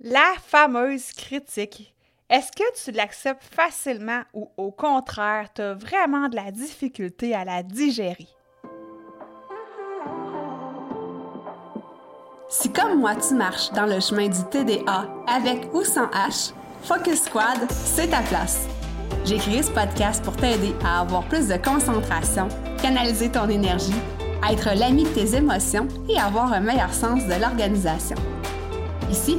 La fameuse critique. Est-ce que tu l'acceptes facilement ou au contraire, tu as vraiment de la difficulté à la digérer? Si comme moi tu marches dans le chemin du TDA avec ou sans H, Focus Squad, c'est ta place. J'ai créé ce podcast pour t'aider à avoir plus de concentration, canaliser ton énergie, être l'ami de tes émotions et avoir un meilleur sens de l'organisation. Ici,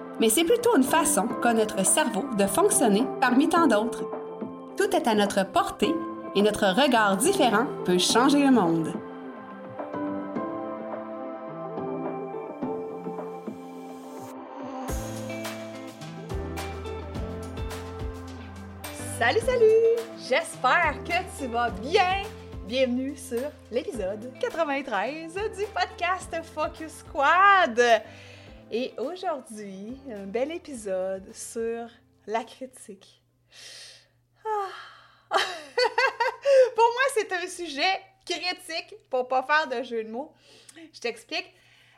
mais c'est plutôt une façon qu'a notre cerveau de fonctionner parmi tant d'autres. Tout est à notre portée et notre regard différent peut changer le monde. Salut, salut! J'espère que tu vas bien! Bienvenue sur l'épisode 93 du podcast Focus Squad! Et aujourd'hui, un bel épisode sur la critique. Ah. pour moi, c'est un sujet critique pour pas faire de jeu de mots. Je t'explique.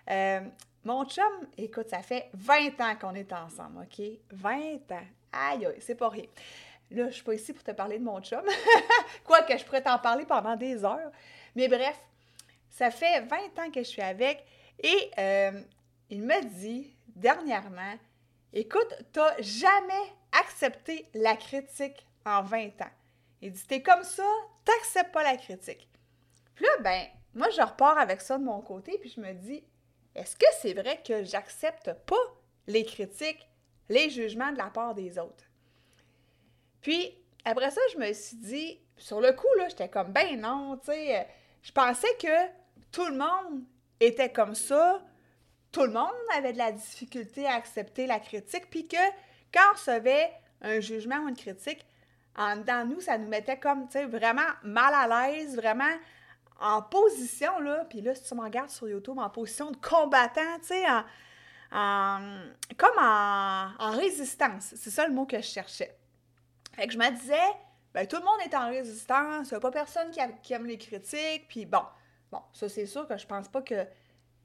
Euh, mon chum, écoute, ça fait 20 ans qu'on est ensemble, OK? 20 ans. Aïe, aïe, c'est pas rien. Là, je suis pas ici pour te parler de mon chum. Quoique je pourrais t'en parler pendant des heures. Mais bref, ça fait 20 ans que je suis avec et euh, il me dit dernièrement Écoute, t'as jamais accepté la critique en 20 ans. Il dit T'es comme ça, t'acceptes pas la critique. Puis là, ben, moi, je repars avec ça de mon côté, puis je me dis Est-ce que c'est vrai que j'accepte pas les critiques, les jugements de la part des autres? Puis, après ça, je me suis dit, sur le coup, là, j'étais comme, ben non, tu sais, je pensais que tout le monde était comme ça, tout le monde avait de la difficulté à accepter la critique, puis que quand on recevait un jugement ou une critique, en dedans nous, ça nous mettait comme, tu sais, vraiment mal à l'aise, vraiment en position, là, puis là, si tu me regardes sur YouTube, en position de combattant, tu sais, en, comme en, résistance. C'est ça le mot que je cherchais. Fait que je me disais, ben, tout le monde est en résistance, il n'y a pas personne qui, aime les critiques, puis bon, bon, ça c'est sûr que je pense pas que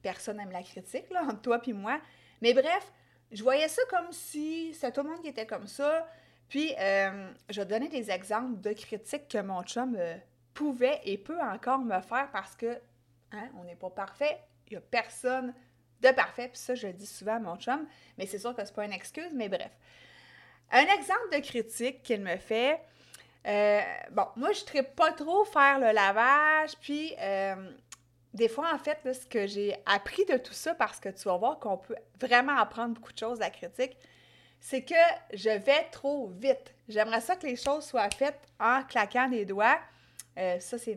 personne aime la critique, là, entre toi et moi. Mais bref, je voyais ça comme si c'était tout le monde qui était comme ça. Puis, euh, je donner des exemples de critiques que mon chum euh, pouvait et peut encore me faire parce que, hein, on n'est pas parfait, il n'y a personne de parfait. Puis ça, je le dis souvent à mon chum, mais c'est sûr que c'est pas une excuse, mais bref. Un exemple de critique qu'il me fait, euh, bon, moi, je ne pas trop faire le lavage, puis euh, des fois, en fait, ce que j'ai appris de tout ça, parce que tu vas voir qu'on peut vraiment apprendre beaucoup de choses de la critique, c'est que je vais trop vite. J'aimerais ça que les choses soient faites en claquant des doigts. Euh, ça, c'est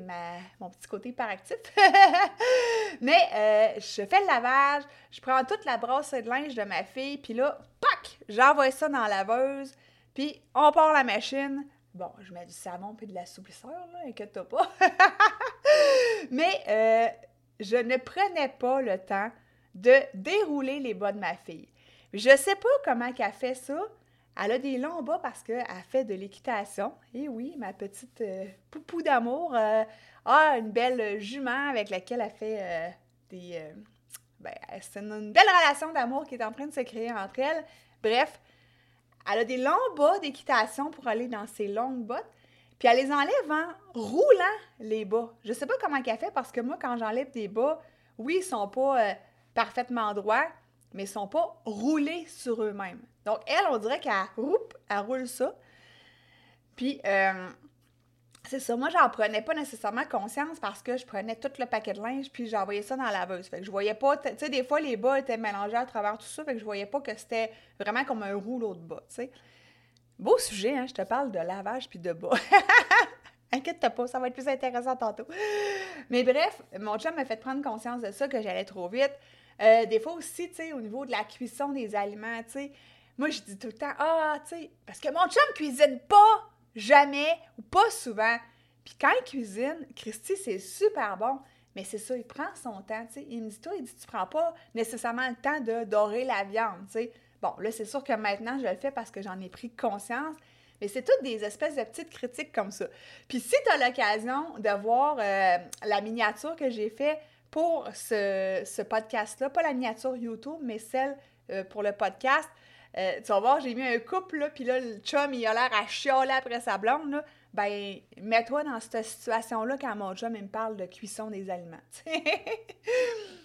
mon petit côté hyperactif. Mais je fais le lavage, je prends toute la brosse de linge de ma fille, puis là, pac, j'envoie ça dans la laveuse, puis on part la machine. Bon, je mets du savon puis de l'assouplisseur, là, inquiète-toi pas. Mais euh, je ne prenais pas le temps de dérouler les bas de ma fille. Je sais pas comment qu'elle fait ça. Elle a des longs bas parce qu'elle fait de l'équitation. Et oui, ma petite euh, poupou d'amour euh, a une belle jument avec laquelle elle fait des... ben, c'est une belle relation d'amour qui est en train de se créer entre elles. Bref, elle a des longs bas d'équitation pour aller dans ses longues bottes. Puis elle les enlève en roulant les bas. Je sais pas comment elle fait parce que moi, quand j'enlève des bas, oui, ils sont pas euh, parfaitement droits, mais ils sont pas roulés sur eux-mêmes. Donc, elle, on dirait qu'elle elle roule ça. Puis, euh, c'est ça. Moi, j'en prenais pas nécessairement conscience parce que je prenais tout le paquet de linge puis j'envoyais ça dans la laveuse. Fait que je voyais pas, tu sais, des fois, les bas étaient mélangés à travers tout ça, fait que je voyais pas que c'était vraiment comme un rouleau de bas, tu sais. Beau sujet, hein, je te parle de lavage puis de bas. Inquiète-toi pas, ça va être plus intéressant tantôt. Mais bref, mon chum m'a fait prendre conscience de ça, que j'allais trop vite. Euh, des fois aussi, tu au niveau de la cuisson des aliments, tu sais, moi, je dis tout le temps, ah, tu sais, parce que mon chum cuisine pas, jamais, ou pas souvent. Puis quand il cuisine, Christy, c'est super bon. Mais c'est ça, il prend son temps, tu sais. Il me dit, toi, il dit, tu prends pas nécessairement le temps de dorer la viande, tu sais. Bon, là, c'est sûr que maintenant, je le fais parce que j'en ai pris conscience. Mais c'est toutes des espèces de petites critiques comme ça. Puis si tu as l'occasion de voir euh, la miniature que j'ai faite pour ce, podcast-là, pas la miniature YouTube, mais celle euh, pour le podcast, euh, tu vas voir, j'ai mis un couple, là, puis là, le chum, il a l'air à chialer après sa blonde, là. Ben, mets-toi dans cette situation-là quand mon chum, il me parle de cuisson des aliments,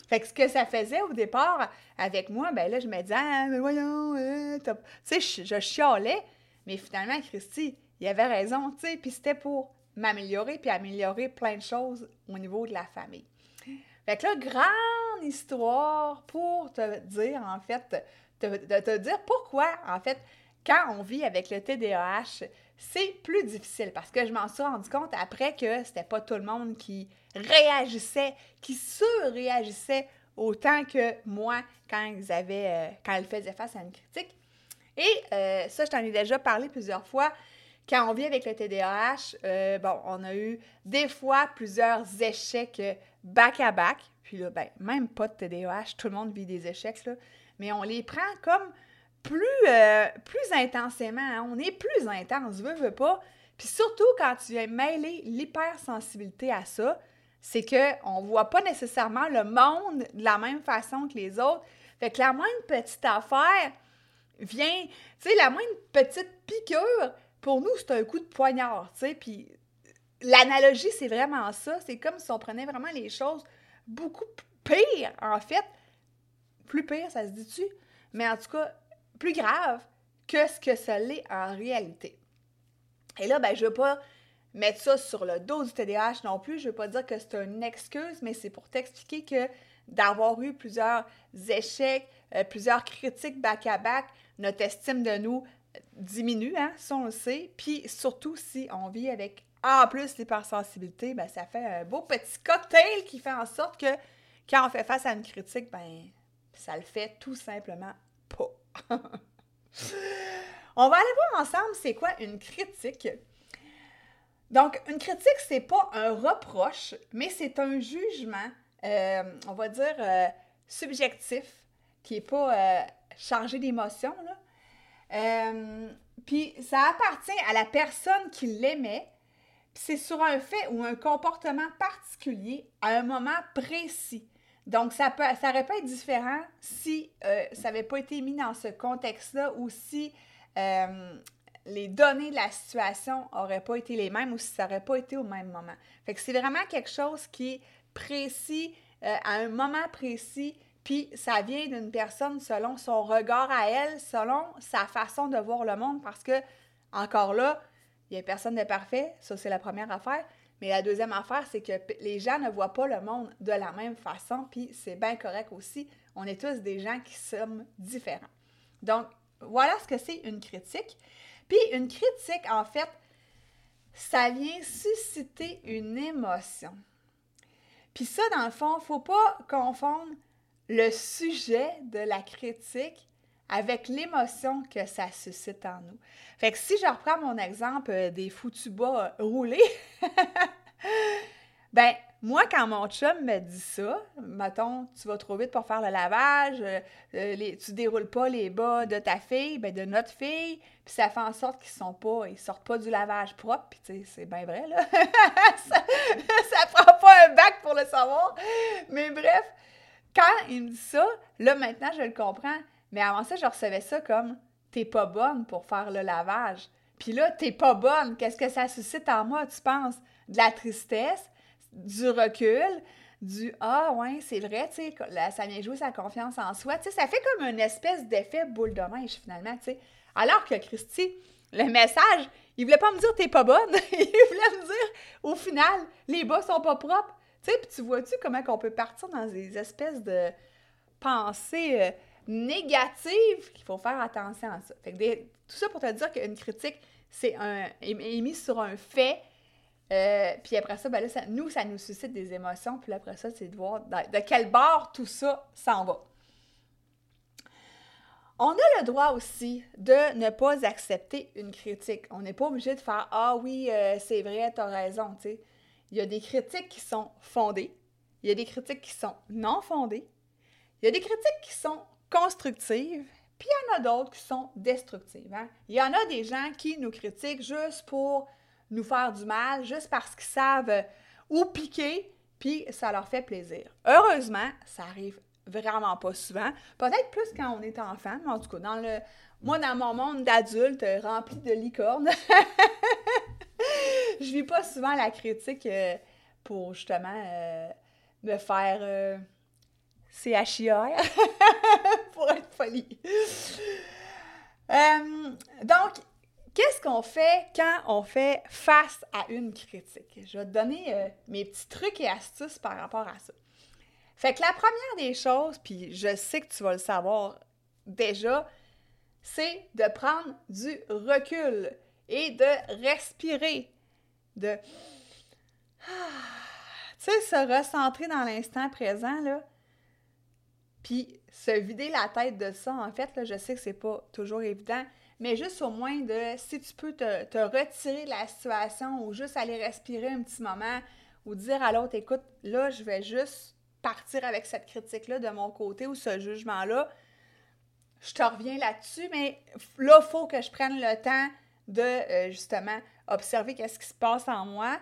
Fait que ce que ça faisait au départ avec moi, ben là, je me disais, ah, mais voyons, euh, tu sais, je, chialais, mais finalement, Christy, il avait raison, tu sais, puis c'était pour m'améliorer, puis améliorer plein de choses au niveau de la famille. Fait que là, grande histoire pour te dire, en fait, de te, dire pourquoi, en fait, quand on vit avec le TDAH, c'est plus difficile parce que je m'en suis rendu compte après que c'était pas tout le monde qui réagissait, qui surréagissait autant que moi quand ils avaient, euh, quand faisaient face à une critique. Et euh, ça, je t'en ai déjà parlé plusieurs fois. Quand on vit avec le TDAH, euh, bon, on a eu des fois plusieurs échecs back-à-back. Puis là, ben, même pas de TDAH, tout le monde vit des échecs, mais on les prend comme plus, euh, plus intensément. Hein. On est plus intense, veux, veux pas. Puis surtout quand tu viens mêler l'hypersensibilité à ça, c'est qu'on ne voit pas nécessairement le monde de la même façon que les autres. Fait que la moindre petite affaire vient, tu sais, la moindre petite piqûre, pour nous, c'est un coup de poignard, tu sais. Puis l'analogie, c'est vraiment ça. C'est comme si on prenait vraiment les choses beaucoup pires, en fait, plus pire, ça se dit-tu? Mais en tout cas, plus grave que ce que ça l'est en réalité. Et là, ben, je ne veux pas mettre ça sur le dos du TDAH non plus. Je ne veux pas dire que c'est une excuse, mais c'est pour t'expliquer que d'avoir eu plusieurs échecs, euh, plusieurs critiques back-à-back, notre estime de nous diminue, hein, ça on le sait. Puis surtout si on vit avec en plus l'hypersensibilité, ben, ça fait un beau petit cocktail qui fait en sorte que quand on fait face à une critique, ben ça le fait tout simplement pas. On va aller voir ensemble c'est quoi une critique. Donc, une critique, c'est pas un reproche, mais c'est un jugement, euh, on va dire, euh, subjectif, qui n'est pas euh, chargé d'émotion. Puis, ça appartient à la personne qui l'émet, c'est sur un fait ou un comportement particulier à un moment précis. Donc, ça, peut, ça aurait pu être différent si euh, ça n'avait pas été mis dans ce contexte-là ou si euh, les données de la situation n'auraient pas été les mêmes ou si ça n'aurait pas été au même moment. Fait que c'est vraiment quelque chose qui est précis euh, à un moment précis, puis ça vient d'une personne selon son regard à elle, selon sa façon de voir le monde, parce que, encore là, il n'y a personne de parfait, ça c'est la première affaire, mais la deuxième affaire, c'est que les gens ne voient pas le monde de la même façon, puis c'est bien correct aussi. On est tous des gens qui sommes différents. Donc, voilà ce que c'est une critique. Puis une critique, en fait, ça vient susciter une émotion. Puis ça, dans le fond, il ne faut pas confondre le sujet de la critique avec l'émotion que ça suscite en nous. Fait que si je reprends mon exemple euh, des foutus bas euh, roulés, ben moi, quand mon chum me dit ça, mettons, tu vas trop vite pour faire le lavage, euh, les, tu déroules pas les bas de ta fille, ben de notre fille, puis ça fait en sorte qu'ils sont pas, ils sortent pas du lavage propre, puis c'est bien vrai, là. ça, ça prend pas un bac pour le savoir. Mais bref, quand il me dit ça, là, maintenant, je le comprends. Mais avant ça, je recevais ça comme t'es pas bonne pour faire le lavage. Puis là, t'es pas bonne. Qu'est-ce que ça suscite en moi, tu penses? De la tristesse, du recul, du Ah, ouais, c'est vrai, tu sais, ça vient jouer sa confiance en soi. Tu sais, ça fait comme une espèce d'effet boule de neige, finalement, tu sais. Alors que Christy, le message, il voulait pas me dire t'es pas bonne. il voulait me dire, au final, les bas sont pas propres. Tu sais, puis tu vois-tu comment on peut partir dans des espèces de pensées. Négative qu'il faut faire attention à ça. Tout ça pour te dire qu'une critique, c'est un est, sur un fait. Euh, puis après ça, ben là, nous, ça nous suscite des émotions. Puis après ça, c'est de voir de, quel bord tout ça s'en va. On a le droit aussi de ne pas accepter une critique. On n'est pas obligé de faire Ah oui, euh, c'est vrai, tu as raison. Il y a des critiques qui sont fondées, il y a des critiques qui sont non fondées, il y a des critiques qui sont constructives, puis il y en a d'autres qui sont destructives. Hein. Il y en a des gens qui nous critiquent juste pour nous faire du mal, juste parce qu'ils savent euh, où piquer, puis ça leur fait plaisir. Heureusement, ça arrive vraiment pas souvent. Peut-être plus quand on est enfant, mais en tout cas, dans le, moi, dans mon monde d'adulte euh, rempli de licornes, je vis pas souvent la critique euh, pour justement me faire CHIR, pour être poli. donc, qu'est-ce qu'on fait quand on fait face à une critique? Je vais te donner mes petits trucs et astuces par rapport à ça. Fait que la première des choses, puis je sais que tu vas le savoir déjà, c'est de prendre du recul et de respirer, de tu sais, se recentrer dans l'instant présent, là, puis se vider la tête de ça. En fait, là, je sais que c'est pas toujours évident, mais juste au moins de, si tu peux te, retirer de la situation ou juste aller respirer un petit moment ou dire à l'autre, écoute, là, je vais juste partir avec cette critique-là de mon côté ou ce jugement-là. Je te reviens là-dessus, mais là, il faut que je prenne le temps de euh, justement observer qu'est-ce qui se passe en moi.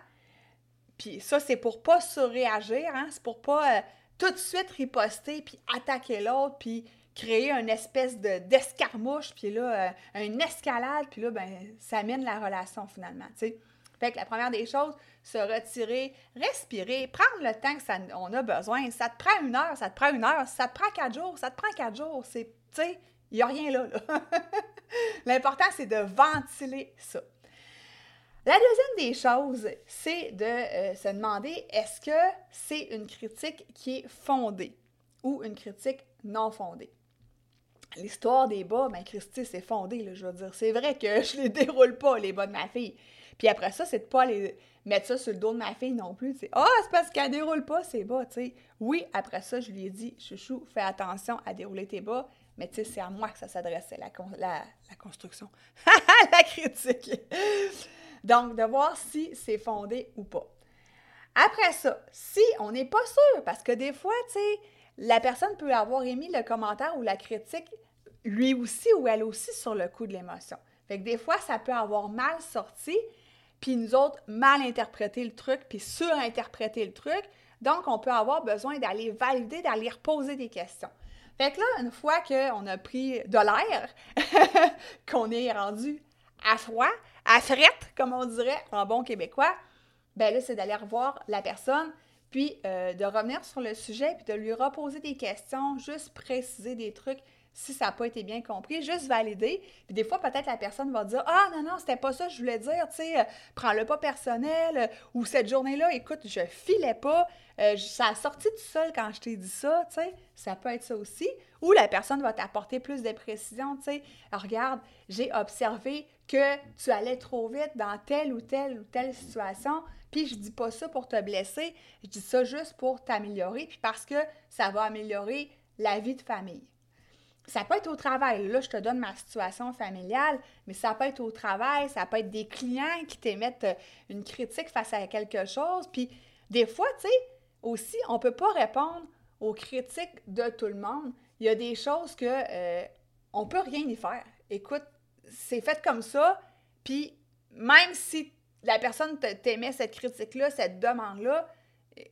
Puis ça, c'est pour pas surréagir, hein? c'est pour pas euh, tout de suite riposter, puis attaquer l'autre, puis créer une espèce de, d'escarmouche, puis là, euh, une escalade, puis là, ben, ça mène la relation finalement, tu sais. Fait que la première des choses, se retirer, respirer, prendre le temps que ça, on a besoin. Ça te prend une heure, ça te prend une heure. ça te prend quatre jours, ça te prend quatre jours. Tu sais, il n'y a rien là. L'important, c'est de ventiler ça. La deuxième des choses, c'est de euh, se demander est-ce que c'est une critique qui est fondée ou une critique non fondée? L'histoire des bas, ben Christy, c'est fondé, là, je veux dire. C'est vrai que je les déroule pas, les bas de ma fille. Puis après ça, c'est de pas aller mettre ça sur le dos de ma fille non plus. Ah, c'est parce qu'elle déroule pas ses bas, tu sais. Oui, après ça, je lui ai dit, chouchou, fais attention à dérouler tes bas. Mais tu sais, c'est à moi que ça s'adressait, la, la, la construction. la critique. Donc, de voir si c'est fondé ou pas. Après ça, si on n'est pas sûr, parce que des fois, tu sais, la personne peut avoir émis le commentaire ou la critique, lui aussi ou elle aussi, sur le coup de l'émotion. Fait que des fois, ça peut avoir mal sorti, puis nous autres, mal interpréter le truc, puis surinterpréter le truc. Donc, on peut avoir besoin d'aller valider, d'aller reposer des questions. Fait que là, une fois qu'on a pris de l'air, qu'on est rendu à froid, à frette, comme on dirait en bon québécois, ben là, c'est d'aller revoir la personne, puis euh, de revenir sur le sujet, puis de lui reposer des questions, juste préciser des trucs si ça n'a pas été bien compris, juste valider. Puis des fois, peut-être la personne va dire Ah non, non, c'était pas ça je voulais dire, tu sais, euh, prends-le pas personnel, euh, ou cette journée-là, écoute, je filais pas, ça a sorti tout seul quand je t'ai dit ça, tu sais, ça peut être ça aussi. Ou la personne va t'apporter plus de précision, tu sais, regarde, j'ai observé que tu allais trop vite dans telle ou telle ou telle situation, puis je dis pas ça pour te blesser, je dis ça juste pour t'améliorer, puis parce que ça va améliorer la vie de famille. Ça peut être au travail. Là, je te donne ma situation familiale, mais ça peut être au travail, ça peut être des clients qui t'émettent euh, une critique face à quelque chose. Puis des fois, tu sais, aussi, on ne peut pas répondre aux critiques de tout le monde. Il y a des choses que euh, on peut rien y faire. Écoute, c'est fait comme ça, puis même si la personne t'émet cette critique-là, cette demande-là,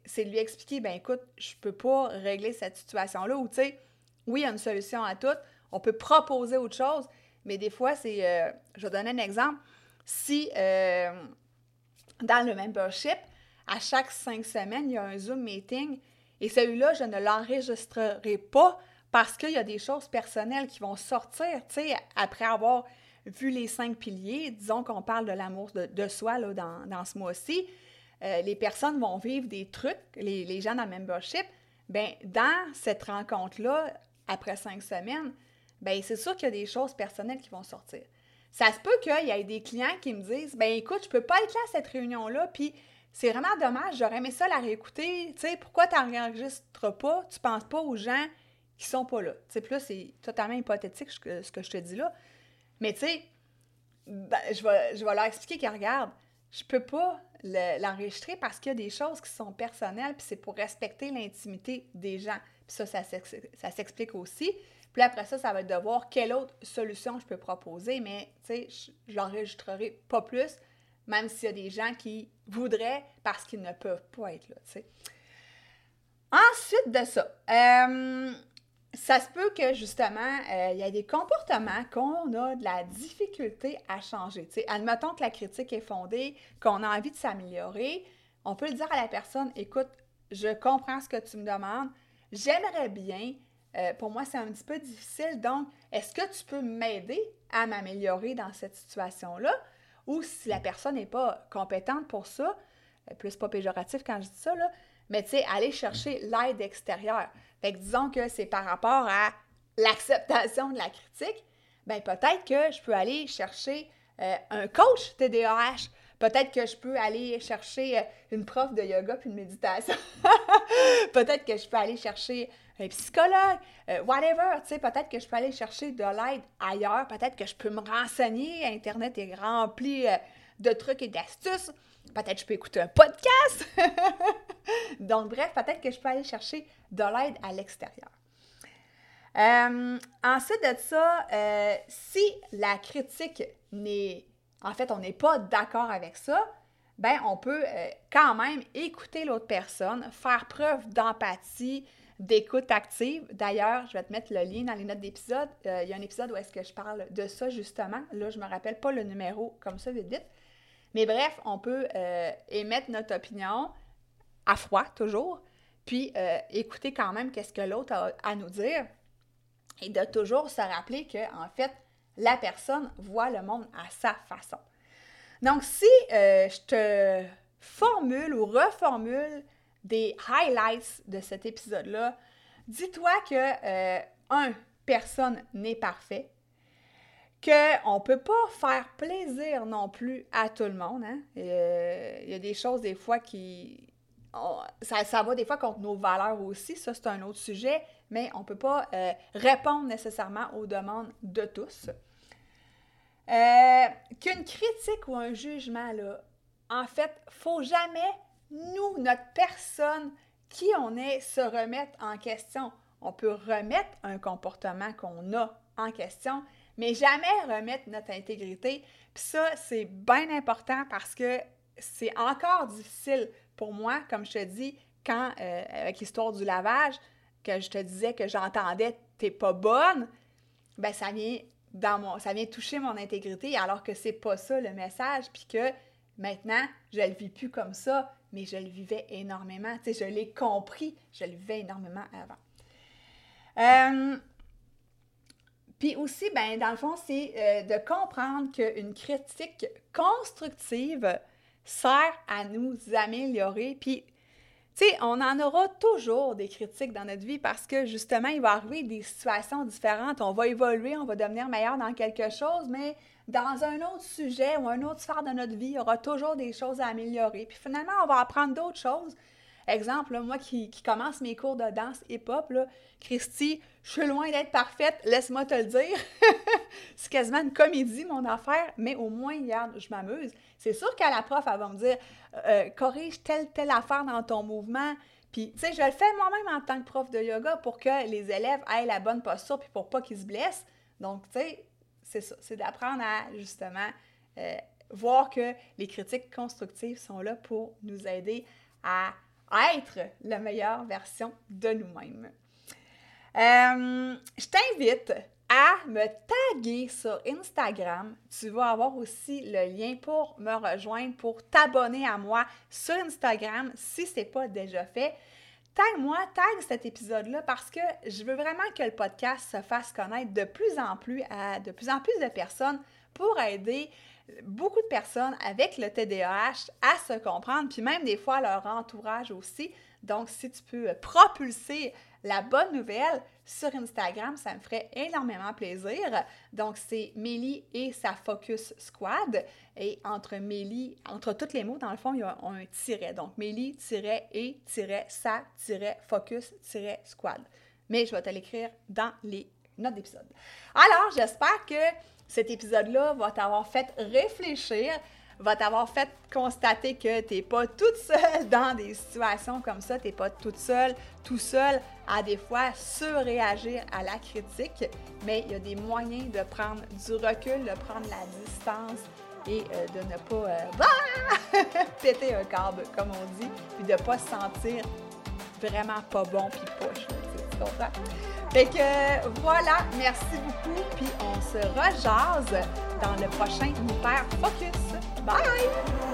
c'est de lui expliquer, ben écoute, je peux pas régler cette situation-là, ou tu sais, oui, il y a une solution à tout. On peut proposer autre chose, mais des fois, c'est. Euh, je vais donner un exemple. Si euh, dans le membership, à chaque cinq semaines, il y a un Zoom meeting et celui-là, je ne l'enregistrerai pas parce qu'il y a des choses personnelles qui vont sortir, tu sais, après avoir vu les cinq piliers. Disons qu'on parle de l'amour de, soi là, dans, ce mois-ci. Euh, les personnes vont vivre des trucs, les, les gens dans le membership. Bien, dans cette rencontre-là, après cinq semaines, ben c'est sûr qu'il y a des choses personnelles qui vont sortir. Ça se peut qu'il y ait des clients qui me disent ben écoute, je peux pas être là à cette réunion-là, puis c'est vraiment dommage, j'aurais aimé ça la réécouter. Tu sais, pourquoi tu n'enregistres pas? Tu penses pas aux gens qui sont pas là? Tu sais, plus c'est totalement hypothétique ce que, ce que je te dis là. Mais tu sais, ben, je, vais, je leur expliquer que regarde, je peux pas l'enregistrer parce qu'il y a des choses qui sont personnelles, puis c'est pour respecter l'intimité des gens. Puis ça, ça, s'explique aussi. Puis après ça, ça va être de voir quelle autre solution je peux proposer, mais tu sais, je l'enregistrerai pas plus, même s'il y a des gens qui voudraient parce qu'ils ne peuvent pas être là, tu sais. Ensuite de ça, euh, ça se peut que justement, euh, il y a des comportements qu'on a de la difficulté à changer. admettons que la critique est fondée, qu'on a envie de s'améliorer, on peut le dire à la personne, écoute, je comprends ce que tu me demandes, j'aimerais bien, euh, pour moi c'est un petit peu difficile, donc est-ce que tu peux m'aider à m'améliorer dans cette situation-là? Ou si la personne n'est pas compétente pour ça, euh, plus pas péjoratif quand je dis ça, là, mais tu sais, aller chercher l'aide extérieure. Fait que disons que c'est par rapport à l'acceptation de la critique, ben peut-être que je peux aller chercher euh, un coach TDAH. Peut-être que je peux aller chercher euh, une prof de yoga puis de méditation. peut-être que je peux aller chercher un psychologue, euh, whatever. Tu sais, peut-être que je peux aller chercher de l'aide ailleurs. Peut-être que je peux me renseigner. Internet est rempli de trucs et d'astuces. Peut-être que je peux écouter un podcast. Donc, bref, peut-être que je peux aller chercher de l'aide à l'extérieur. Euh, ensuite de ça, euh, si la critique n'est, en fait, on n'est pas d'accord avec ça, ben on peut euh, quand même écouter l'autre personne, faire preuve d'empathie, d'écoute active. D'ailleurs, je vais te mettre le lien dans les notes d'épisode. il y a un épisode où est-ce que je parle de ça justement. Là, je me rappelle pas le numéro comme ça vite vite. Mais bref, on peut émettre notre opinion à froid toujours, puis euh, écouter quand même qu'est-ce que l'autre a à nous dire et de toujours se rappeler que en fait la personne voit le monde à sa façon. Donc si euh, je te formule ou reformule des highlights de cet épisode-là, dis-toi que euh, un personne n'est parfait, qu'on ne peut pas faire plaisir non plus à tout le monde. Hein. Il y a des choses des fois qui ça, va des fois contre nos valeurs aussi, ça c'est un autre sujet, mais on ne peut pas euh, répondre nécessairement aux demandes de tous. Euh, qu'une critique ou un jugement, là, en fait, faut jamais, nous, notre personne, qui on est, se remettre en question. On peut remettre un comportement qu'on a en question, mais jamais remettre notre intégrité. Puis ça, c'est bien important parce que c'est encore difficile pour moi, comme je te dis, quand, euh, avec l'histoire du lavage, que je te disais que j'entendais t'es pas bonne, ben ça vient dans mon ça vient toucher mon intégrité alors que c'est pas ça le message puis que maintenant je le vis plus comme ça mais je le vivais énormément tu sais je l'ai compris je le vivais énormément avant euh, puis aussi ben dans le fond c'est euh, de comprendre qu'une critique constructive sert à nous améliorer. Puis, tu sais, on en aura toujours des critiques dans notre vie parce que justement, il va arriver des situations différentes. On va évoluer, on va devenir meilleur dans quelque chose, mais dans un autre sujet ou un autre sphère de notre vie, il y aura toujours des choses à améliorer. Puis finalement, on va apprendre d'autres choses. Exemple, moi qui, commence mes cours de danse hip-hop, Christy, je suis loin d'être parfaite, laisse-moi te le dire. c'est quasiment une comédie, mon affaire, mais au moins, regarde, je m'amuse. C'est sûr qu'à la prof, elle va me dire euh, corrige telle, telle affaire dans ton mouvement. Puis, tu sais, je le fais moi-même en tant que prof de yoga pour que les élèves aient la bonne posture puis pour pas qu'ils se blessent. Donc, tu sais, c'est ça. C'est d'apprendre à, justement, euh, voir que les critiques constructives sont là pour nous aider à être la meilleure version de nous-mêmes. Euh, je t'invite à me taguer sur Instagram. Tu vas avoir aussi le lien pour me rejoindre, pour t'abonner à moi sur Instagram si ce n'est pas déjà fait. Tag-moi, tag cet épisode-là parce que je veux vraiment que le podcast se fasse connaître de plus en plus à de plus en plus de personnes pour aider beaucoup de personnes avec le TDAH à se comprendre, puis même des fois leur entourage aussi. Donc, si tu peux propulser la bonne nouvelle sur Instagram, ça me ferait énormément plaisir. Donc, c'est Mélie et sa Focus Squad. Et entre Mélie, entre tous les mots, dans le fond, il y a un tiret. Donc, Mélie-et-sa-focus-squad. mais je vais te l'écrire dans les notes d'épisode. Alors, j'espère que cet épisode-là va t'avoir fait réfléchir, va t'avoir fait constater que tu n'es pas toute seule dans des situations comme ça, tu n'es pas toute seule, tout seul à des fois surréagir à la critique, mais il y a des moyens de prendre du recul, de prendre la distance et euh, de ne pas euh, péter un câble, comme on dit, puis de ne pas se sentir vraiment pas bon puis poche. Tu comprends? Fait que voilà, merci beaucoup, puis on se rejase dans le prochain Hyper Focus. Bye!